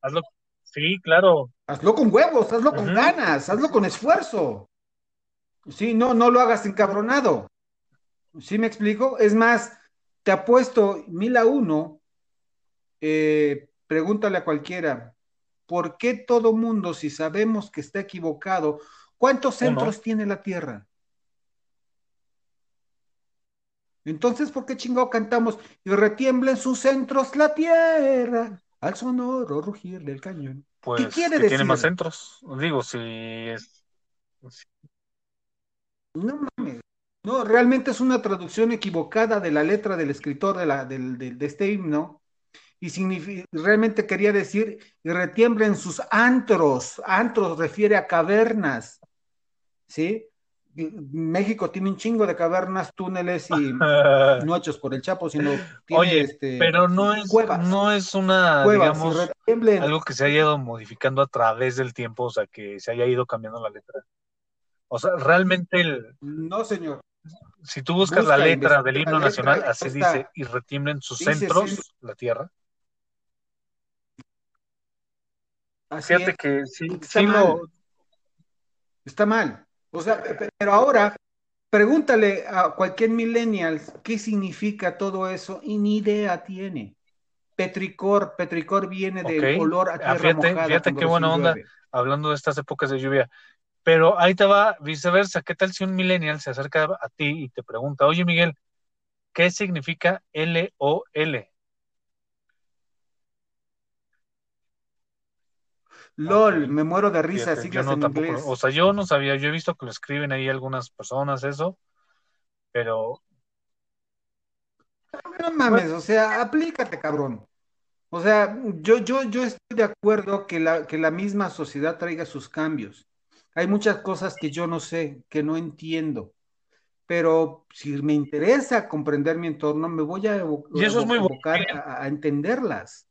hazlo, sí, claro, Hazlo con huevos, hazlo con ganas, hazlo con esfuerzo. Sí, no, no lo hagas encabronado. ¿Sí me explico? Es más, te apuesto mil a uno, eh, pregúntale a cualquiera, ¿por qué todo mundo, si sabemos que está equivocado, cuántos centros tiene la Tierra? Entonces, ¿por qué chingado cantamos? Y retiembla en sus centros la tierra, al sonoro rugir del cañón. Pues, ¿Qué quiere que decir? tiene más centros. Digo, si es... No mames. No, realmente es una traducción equivocada de la letra del escritor de, la, del- del- de este himno. Y realmente quería decir, y retiembla en sus antros. Antros refiere a cavernas. ¿Sí? México tiene un chingo de cavernas, túneles y [LAUGHS] no hechos por el Chapo, sino tiene Oye, este, pero no es, cuevas. no es una, cuevas, digamos, retiemblen. algo que se haya ido modificando a través del tiempo, o sea, que se haya ido cambiando la letra. O sea, realmente, el, No, señor. si tú buscas Busca, la letra del himno letra, nacional, así está. dice, y retiemblen sus Dice centros, centro. la tierra. Así Fíjate es, que sí, Está sí mal. lo, está mal. O sea, pe- pero ahora pregúntale a cualquier millennial qué significa todo eso y ni idea tiene. Petricor, petricor viene del Ok. olor a Ah, tierra fíjate, mojada fíjate qué buena onda. llueve. hablando de estas épocas de lluvia. Pero ahí te va viceversa. ¿Qué tal si un millennial se acerca a ti y te pregunta, oye Miguel, ¿qué significa LOL? LOL, me muero de risa, fíjate, yo siglas no en tampoco, inglés. o sea, yo no sabía, yo he visto que lo escriben ahí algunas personas eso, pero No mames, o sea, aplícate, cabrón. O sea, yo, yo, yo estoy de acuerdo que la, que la misma sociedad traiga sus cambios. Hay muchas cosas que yo no sé, que no entiendo, pero si me interesa comprender mi entorno, me voy a evo- y eso es muy a, a entenderlas.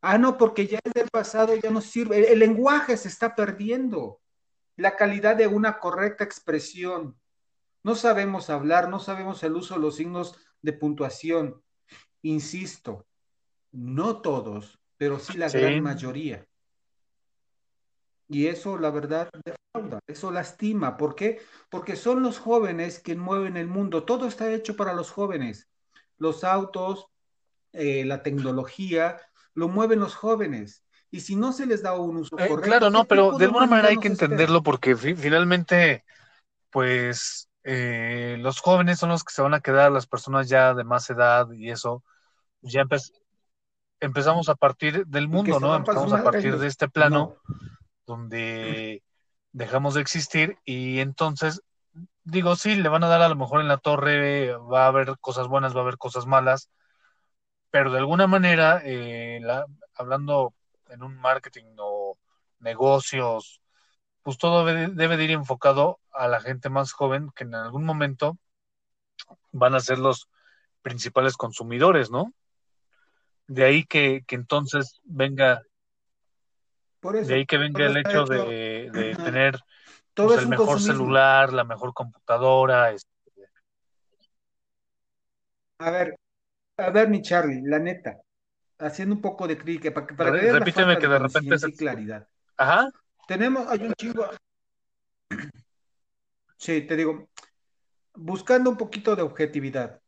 Ah, no, porque ya es del pasado, ya no sirve. El, el lenguaje se está perdiendo. La calidad de una correcta expresión. No sabemos hablar, no sabemos el uso de los signos de puntuación. Insisto, no todos, pero sí la Sí, gran mayoría. Y eso, la verdad, defrauda, eso lastima. ¿Por qué? Porque son los jóvenes que mueven el mundo. Todo está hecho para los jóvenes. Los autos, eh, la tecnología, lo mueven los jóvenes. Y si no se les da un uso eh, correcto, claro, no, ¿qué pero de de alguna manera hay que espera? entenderlo porque fi- finalmente, pues, eh, los jóvenes son los que se van a quedar, las personas ya de más edad y eso, ya empe- empezamos a partir del mundo, ¿no? Empezamos a partir de este plano No. donde dejamos de existir y entonces, digo, sí, le van a dar a lo mejor en la torre, va a haber cosas buenas, va a haber cosas malas, pero de alguna manera, eh, la- hablando en un marketing o negocios, pues todo debe, debe de ir enfocado a la gente más joven que en algún momento van a ser los principales consumidores, ¿no? De ahí que, que entonces venga, Por eso, de ahí que venga el hecho de, de tener todo pues, es el mejor consumismo. celular, la mejor computadora. este, A ver, a ver, mi Charlie, la neta, haciendo un poco de crítica, para que, para que la repíteme que de repente se... claridad. Ajá, Tenemos, hay un chingo, sí, te digo, buscando un poquito de objetividad.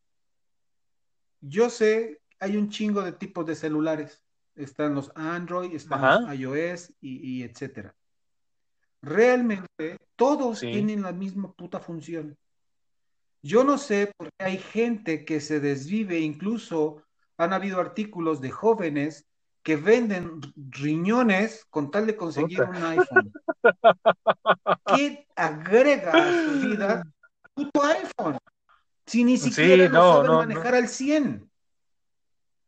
Yo sé, hay un chingo de tipos de celulares. Están los Android, están ajá, los iOS y, y etcétera. Realmente todos sí. tienen la misma puta función. Yo no sé por qué hay gente que se desvive, incluso han habido artículos de jóvenes que venden riñones con tal de conseguir un iPhone. ¿Qué agrega a su vida puto iPhone? Si ni Sí, siquiera lo no, saben no, manejar no. al 100.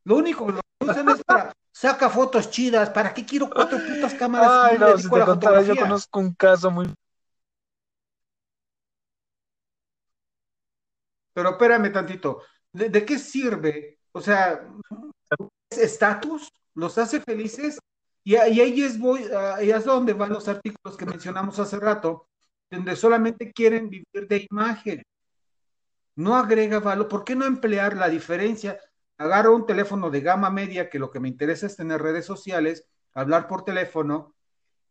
Lo único que lo usan es para saca fotos chidas. ¿Para qué quiero cuatro putas cámaras Ay, no, si te contara, yo conozco un caso muy... Pero espérame tantito. ¿De, qué sirve? O sea, ¿es estatus? ¿Los hace felices? Y, y ahí es, voy, ahí es donde van los artículos que mencionamos hace rato, donde solamente quieren vivir de imagen. No agrega valor. ¿Por qué no emplear la diferencia? Agarro un teléfono de gama media, que lo que me interesa es tener redes sociales, hablar por teléfono,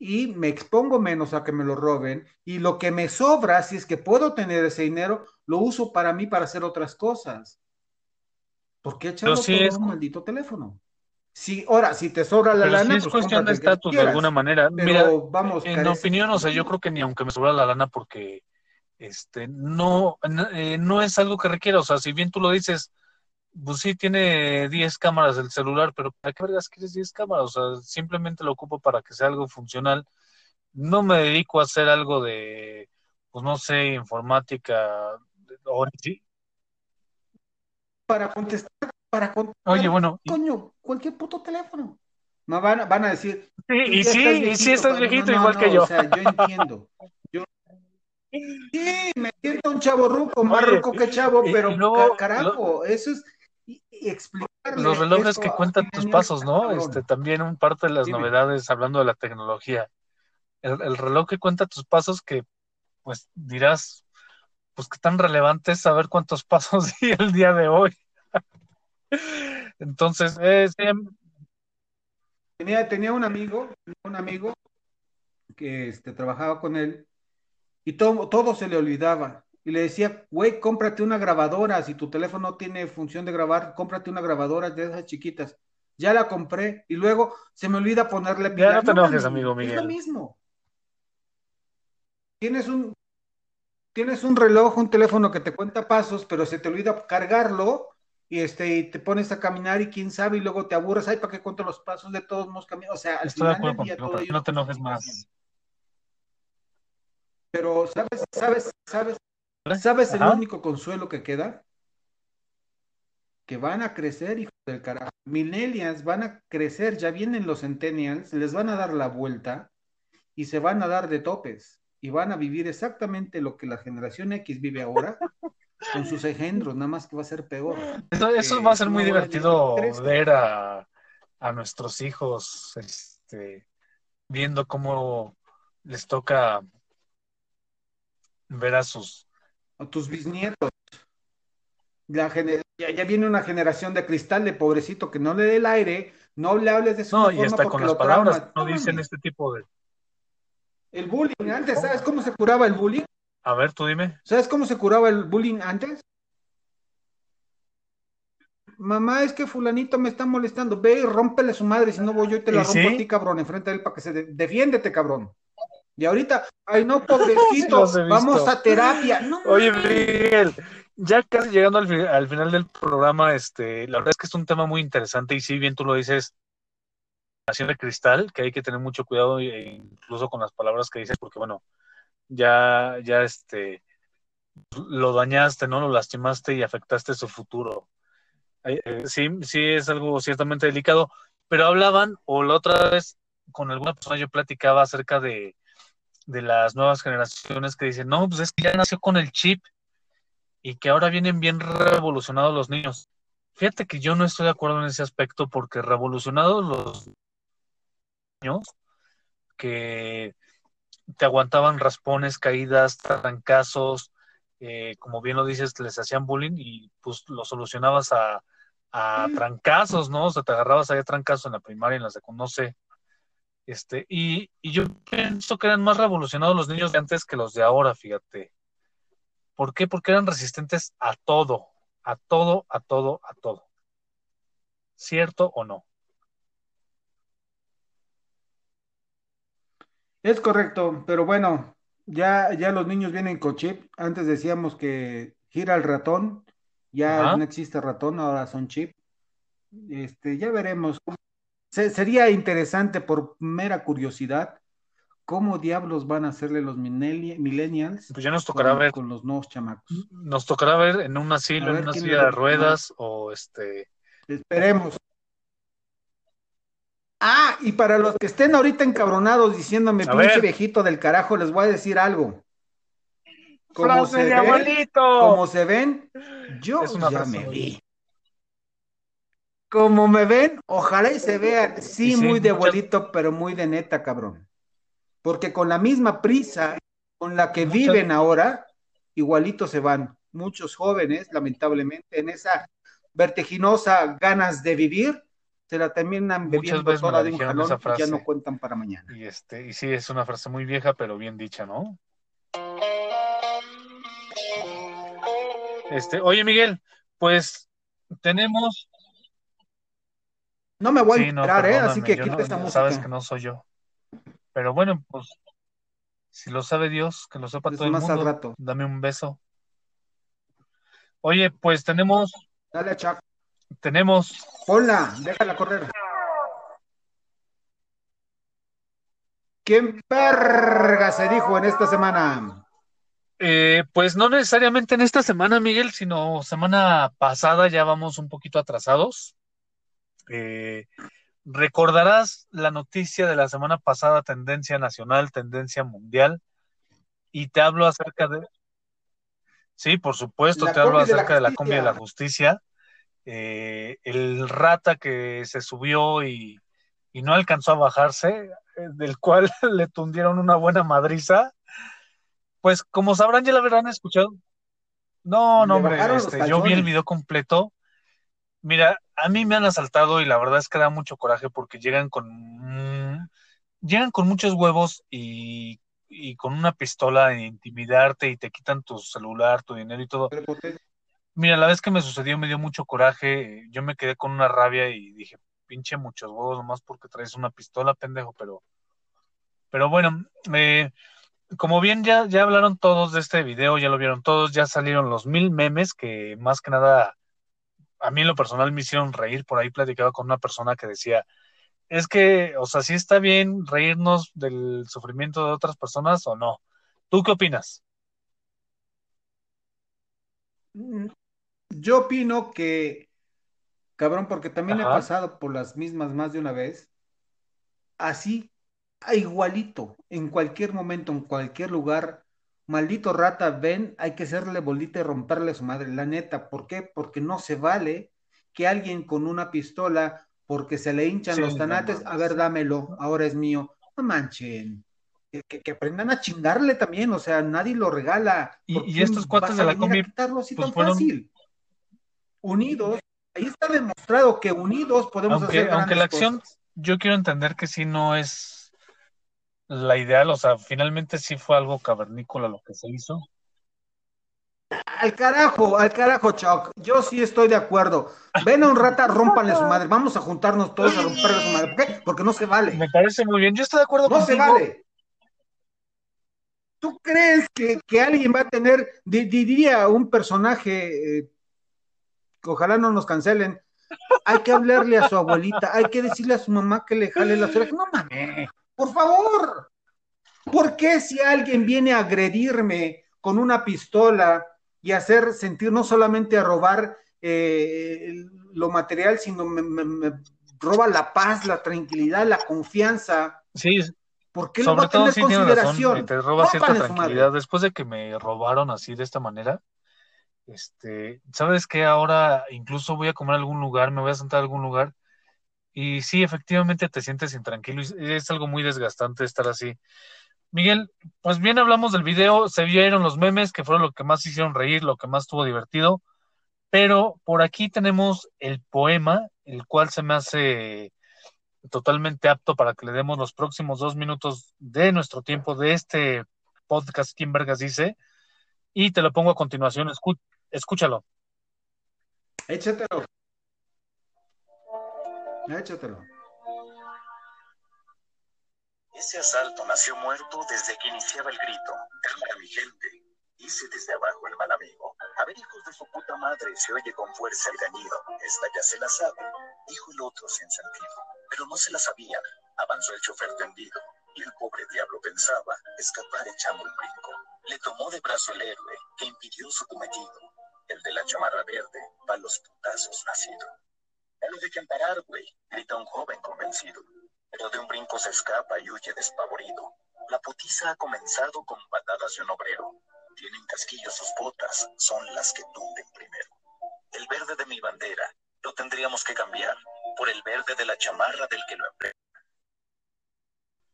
y me expongo menos a que me lo roben, y lo que me sobra, si es que puedo tener ese dinero, lo uso para mí para hacer otras cosas. ¿Por qué echarlo todo a es, un maldito teléfono? Si, ahora, si te sobra la pero lana, es pues cuestión de estatus de alguna manera. Mira, Pero vamos, en carece opinión, o sea, yo creo que ni aunque me sobra la lana porque este, no, eh, no es algo que requiera, o sea, si bien tú lo dices, pues sí tiene 10 cámaras el celular, pero ¿para qué vergas quieres 10 cámaras? O sea, simplemente lo ocupo para que sea algo funcional. No me dedico a hacer algo de, pues no sé, informática, o sí. Para contestar, para contestar, Oye, bueno. coño, cualquier puto teléfono. No van, van a decir. Sí, y sí, y sí estás viejito igual que yo. O sea, yo entiendo. [LAUGHS] Yo, sí, me siento un chavo ruco, más ruco que chavo, pero ca- carajo, eso es y, y explicarle Los relojes que cuentan tus pasos, ¿no? cabrón. Este, también un parte de las Dime. novedades hablando de la tecnología. El, el reloj que cuenta tus pasos que, pues, dirás, pues, qué tan relevante es saber cuántos [LAUGHS] pasos di el día de hoy. Entonces, eh, sí, Tenía, tenía un amigo, un amigo que este, trabajaba con él y todo, todo se le olvidaba. Y le decía, güey, cómprate una grabadora. Si tu teléfono no tiene función de grabar, cómprate una grabadora de esas chiquitas. Ya la compré y luego se me olvida ponerle Ya pila. no te enojes, amigo Es lo Miguel. mismo. Tienes un, tienes un reloj, un teléfono que te cuenta pasos, pero se te olvida cargarlo y, este, y te pones a caminar y quién sabe, y luego te aburres, ay, ¿para qué cuento los pasos de todos modos caminar? O sea, al estoy de final acuerdo del día contigo, todo pero no te enojes más. Pero, ¿sabes, sabes, sabes, sabes el Ajá. único consuelo que queda? Que van a crecer, hijos del carajo. Millennials van a crecer, ya vienen los centennials, les van a dar la vuelta y se van a dar de topes y van a vivir exactamente lo que la generación X vive ahora [LAUGHS] con sus engendros, nada más que va a ser peor. Eso, eso va a ser muy divertido ver a, a nuestros hijos este, viendo cómo les toca ver a sus... A tus bisnietos. La gener- ya, ya viene una generación de cristal de pobrecito que no le dé el aire, no le hables de su No, y porque con las palabras traumas. no dicen este tipo de... El bullying antes, ¿sabes cómo se curaba el bullying? A ver, tú dime. ¿Sabes cómo se curaba el bullying antes? Mamá, es que fulanito me está molestando. Ve y rómpele su madre, si no voy yo y te la ¿Y rompo sí? a ti, cabrón, enfrente de él para que se de- defiéndete, cabrón. Y ahorita, ay no, [LAUGHS] pobrecito, Los he visto. vamos a terapia. No, Oye. Miguel, ya casi llegando al, al final del programa, este, la verdad es que es un tema muy interesante y si bien tú lo dices, nación de cristal, que hay que tener mucho cuidado e incluso con las palabras que dices, porque bueno, ya, ya este, lo dañaste, ¿no? Lo lastimaste y afectaste su futuro. Eh, sí, sí es algo ciertamente delicado, pero hablaban, o la otra vez con alguna persona yo platicaba acerca de, de las nuevas generaciones que dicen, no, pues es que ya nació con el chip y que ahora vienen bien revolucionados los niños. Fíjate que yo no estoy de acuerdo en ese aspecto porque revolucionados los niños que te aguantaban raspones, caídas, trancazos, eh, como bien lo dices, les hacían bullying y pues lo solucionabas a, a Sí. trancazos, ¿no? O sea, te agarrabas ahí a trancazos en la primaria, en la secundaria, no sé. Este, y, y yo pienso que eran más revolucionados los niños de antes que los de ahora, fíjate. ¿Por qué? Porque eran resistentes a todo, a todo, a todo, a todo. ¿Cierto o no? Es correcto, pero bueno, ya, ya los niños vienen con chip. Antes decíamos que gira el ratón, ya Ajá. no existe ratón, ahora son chip. Este, ya veremos. Se- sería interesante por mera curiosidad cómo diablos van a hacerle los millenni- millennials Pues ya nos tocará con, ver, con los nuevos chamacos. nos tocará ver en un asilo, en una silla de ruedas o este. Esperemos. Ah, y para los que estén ahorita encabronados diciéndome, A pinche ver. viejito del carajo, les voy a decir algo. Como ¡Frase se de ven, abuelito! como se ven, yo ya frase me vi. Como me ven, ojalá y se vean, sí, muy de abuelito, pero muy de neta, cabrón. Porque con la misma prisa con la que Muchas- viven ahora, igualito se van. Muchos jóvenes, lamentablemente, en esa vertiginosa ganas de vivir, se la terminan bebiendo veces me toda la de un jalón esa y ya no cuentan para mañana. Y este, y sí, es una frase muy vieja, pero bien dicha, ¿no? Este, oye, Miguel, pues tenemos. No me voy a no, enterar, ¿eh? Así que quita no- sabes que no soy yo. Pero bueno, pues Si lo sabe Dios, que lo sepa todo el al mundo. rato. Dame un beso. Oye, pues tenemos, Dale, Chuck. tenemos, Ponla, déjala correr. ¿Quién perga se dijo en esta semana? eh, pues no necesariamente en esta semana, Miguel, sino semana pasada, ya vamos un poquito atrasados. Eh, recordarás la noticia de la semana pasada, tendencia nacional, tendencia mundial, y te hablo acerca de, sí, por supuesto, La te hablo combi de la acerca de la combi de la justicia. eh, el rata que se subió y, y no alcanzó a bajarse, eh, del cual [LAUGHS] le tundieron una buena madriza. Pues como sabrán, ya la habrán escuchado. No, no, hombre, este, yo vi el video completo. Mira, a mí me han asaltado y la verdad es que da mucho coraje porque llegan con llegan con muchos huevos y, y con una pistola a intimidarte y te quitan tu celular, tu dinero y todo. Mira, la vez que me sucedió me dio mucho coraje, yo me quedé con una rabia y dije, pinche muchos huevos nomás porque traes una pistola, pendejo, pero, pero bueno, eh, como bien ya, ya hablaron todos de este video, ya lo vieron todos, ya salieron los mil memes que más que nada a mí en lo personal me hicieron reír, por ahí platicaba con una persona que decía, es que, o sea, sí está bien reírnos del sufrimiento de otras personas o no. ¿Tú qué opinas? Yo opino que, cabrón, porque también he pasado por las mismas más de una vez, así, a igualito, en cualquier momento, en cualquier lugar, maldito rata, ven, hay que hacerle bolita y romperle a su madre, la neta, ¿por qué? Porque no se vale que alguien con una pistola, porque se le hinchan Sí, los no tanates, a ver, dámelo, ahora es mío, no manchen. Que, aprendan a chingarle también, o sea, nadie lo regala. Y, ¿Por y qué estos cuates de la combi, así pues tan fueron, fácil? Unidos, ahí está demostrado que unidos podemos aunque, hacer aunque la acción, yo quiero entender que sí no es la ideal, o sea, finalmente sí fue algo cavernícola lo que se hizo. Al carajo, al carajo, Chuck. Yo sí estoy de acuerdo. Ven a un rata, rómpanle su madre. Vamos a juntarnos todos a romperle su madre. ¿Por qué? Porque no se Me vale. parece muy bien. Yo estoy de acuerdo No se contigo. vale. ¿Tú crees que, que alguien va a tener, di- di- diría un personaje, eh, ojalá no nos cancelen, hay que hablarle a su abuelita, hay que decirle a su mamá que le jale las orejas? No mames, por favor. ¿Por qué si alguien viene a agredirme con una pistola y hacer sentir no solamente a robar eh, lo material, sino me, me- me roba la paz, la tranquilidad, la confianza? Sí, ¿Por qué no sobre a todo sí tienes razón, consideración? te roba cierta tranquilidad. Después de que me robaron así de esta manera, este, ¿sabes qué? Ahora incluso voy a comer a algún lugar, me voy a sentar a algún lugar y sí, efectivamente te sientes intranquilo y es algo muy desgastante estar así. Miguel, pues bien hablamos del video, se vieron los memes que fueron lo que más hicieron reír, lo que más estuvo divertido, pero por aquí tenemos el poema, el cual se me hace totalmente apto para que le demos los próximos dos minutos de nuestro tiempo de este podcast, ¿Quién Vergas dice? Y te lo pongo a continuación, escú- escúchalo. Échatelo. Échatelo. Ese asalto nació muerto desde que iniciaba el grito. Cámara, mi gente. Hice desde abajo el mal amigo. A ver, hijos de su puta madre, se oye con fuerza el gañido. Esta ya se la sabe, dijo el otro sin sentido. Pero no se la sabían. Avanzó el chofer tendido. Y el pobre diablo pensaba escapar echando un brinco. Le tomó de brazo el héroe que impidió su cometido. El de la chamarra verde, pa' los putazos nacido. No lo dejen parar, güey, grita un joven convencido. Pero de un brinco se escapa y huye despavorido. La putiza ha comenzado con patadas de un obrero. Tienen casquillos sus botas, son las que tunden primero. El verde de mi bandera lo tendríamos que cambiar por el verde de la chamarra del que lo emplea.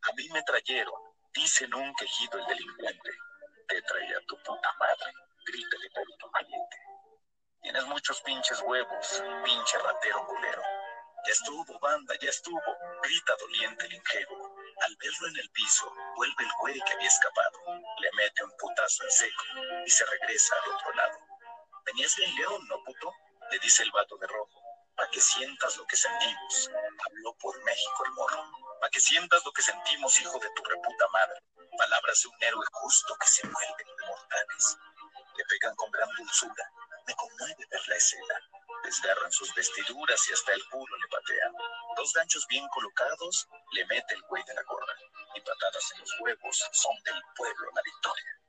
A mí me trajeron, dicen un quejido el delincuente. Muchos pinches huevos, pinche ratero culero. Ya estuvo, banda, ya estuvo, grita doliente el ingenuo. Al verlo en el piso, vuelve el güey que había escapado. Le mete un putazo en seco y se regresa al otro lado. Venías bien león, ¿no, puto? Le dice el vato de rojo. Pa' que sientas lo que sentimos. Habló por México el morro. Pa' que sientas lo que sentimos, hijo de tu reputa madre. Palabras de un héroe justo que se vuelven inmortales. Le pegan con gran dulzura, me conmueve ver la escena. Desgarran sus vestiduras y hasta el culo le patean. Dos ganchos bien colocados le mete el güey de la gorra. Y patadas en los huevos son del pueblo la victoria.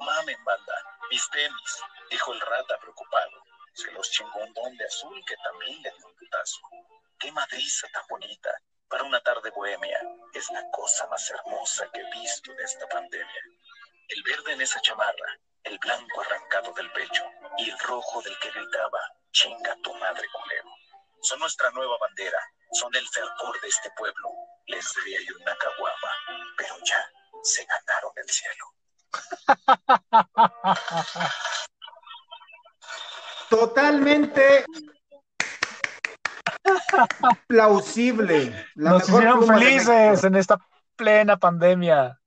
Mamen, banda, mis tenis, dijo el rata preocupado. Se los chingó un don de azul que también le dio un putazo. Qué madriza tan bonita. Para una tarde bohemia, es la cosa más hermosa que he visto de esta pandemia. El verde en esa chamarra, el blanco arrancado del pecho y el rojo del que gritaba, chinga tu madre culero. Son nuestra nueva bandera, son el fervor de este pueblo. Les daría yo una caguama, pero ya se ganaron el cielo. Totalmente plausible. La Nos hicieron felices en esta plena pandemia.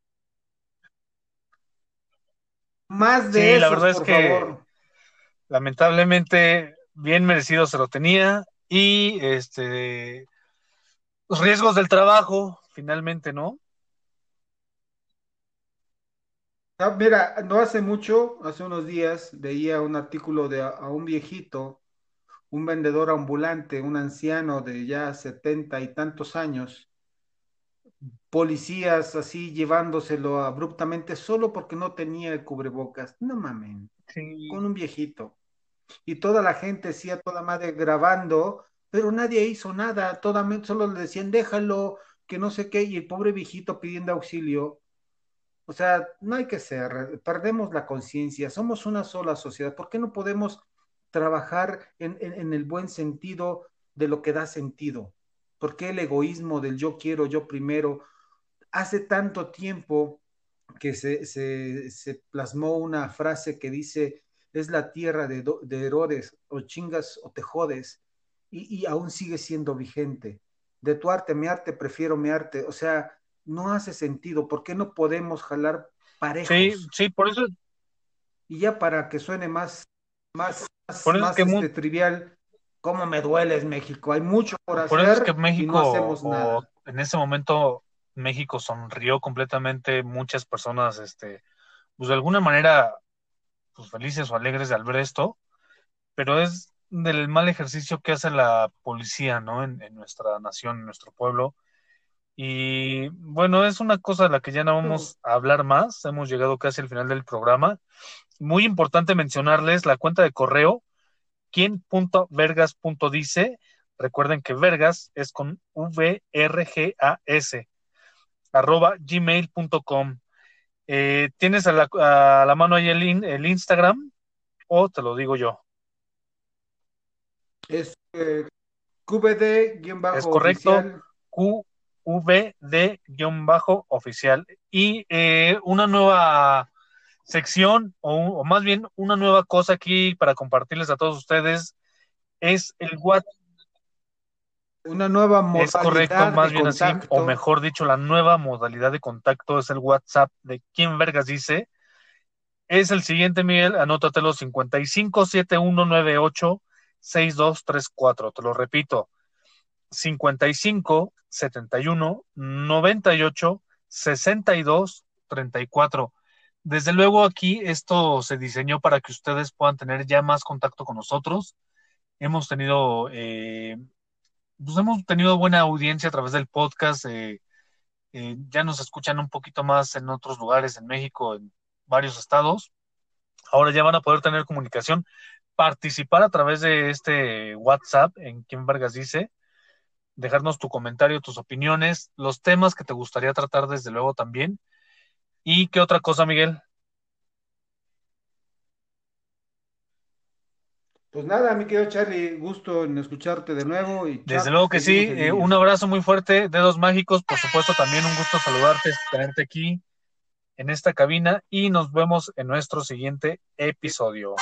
Más de sí, la verdad es que lamentablemente bien merecido se lo tenía y este los riesgos del trabajo finalmente, ¿no? Ah, mira, no hace mucho, hace unos días, veía un artículo de a, un viejito, un vendedor ambulante, un anciano de ya setenta y tantos años, policías así llevándoselo abruptamente solo porque no tenía el cubrebocas. No mamen, con un viejito. Y toda la gente decía, toda madre grabando, pero nadie hizo nada, toda, solo le decían, déjalo, que no sé qué, y el pobre viejito pidiendo auxilio o sea, no hay que ser, perdemos la conciencia, somos una sola sociedad. ¿Por qué no podemos trabajar en, el buen sentido de lo que da sentido? ¿Por qué el egoísmo del yo quiero, yo primero? Hace tanto tiempo que se, plasmó una frase que dice, es la tierra de, de errores, o chingas o te jodes, y, y aún sigue siendo vigente. De tu arte, mi arte, prefiero mi arte. O sea, no hace sentido. ¿Por qué no podemos jalar parejos? Sí, sí, por eso. Y ya para que suene más, más, más, este, trivial, ¿cómo me duele México? Hay mucho por hacer. Por eso es que México, no hacemos nada. en ese momento, México sonrió completamente. Muchas personas, este, pues de alguna manera, pues felices o alegres de al ver esto, pero es del mal ejercicio que hace la policía, ¿no? En, en nuestra nación, en nuestro pueblo y bueno, es una cosa de la que ya no vamos a hablar más. Hemos llegado casi al final del programa. Muy importante mencionarles la cuenta de correo, quien.vergas.dice. Recuerden que Vergas es con V-R-G-A-S, arroba gmail.com. Eh, ¿Tienes a la, mano ahí el, el Instagram o te lo digo yo? Es eh, QBD-oficial. Es correcto. Q VD-oficial y eh, una nueva sección o, más bien una nueva cosa aquí para compartirles a todos ustedes es el WhatsApp. Una nueva modalidad. Es correcto, más bien así, o mejor dicho, la nueva modalidad de contacto es el WhatsApp de quien vergas dice. Es el siguiente, Miguel, anótatelo 557198 6234. Te lo repito, 55 71 98 62 34. Desde luego aquí esto se diseñó para que ustedes puedan tener ya más contacto con nosotros. Hemos tenido, eh, pues hemos tenido buena audiencia a través del podcast. Eh, eh, ya nos escuchan un poquito más en otros lugares, en México, en varios estados. Ahora ya van a poder tener comunicación, participar a través de este WhatsApp en quien Vargas dice dejarnos tu comentario, tus opiniones, los temas que te gustaría tratar desde luego también. ¿Y qué otra cosa, Miguel? Pues nada, mi querido Charlie, gusto en escucharte de nuevo. Y Desde luego que sí, eh, un abrazo muy fuerte, dedos mágicos, por supuesto también un gusto saludarte, tenerte aquí en esta cabina y nos vemos en nuestro siguiente episodio.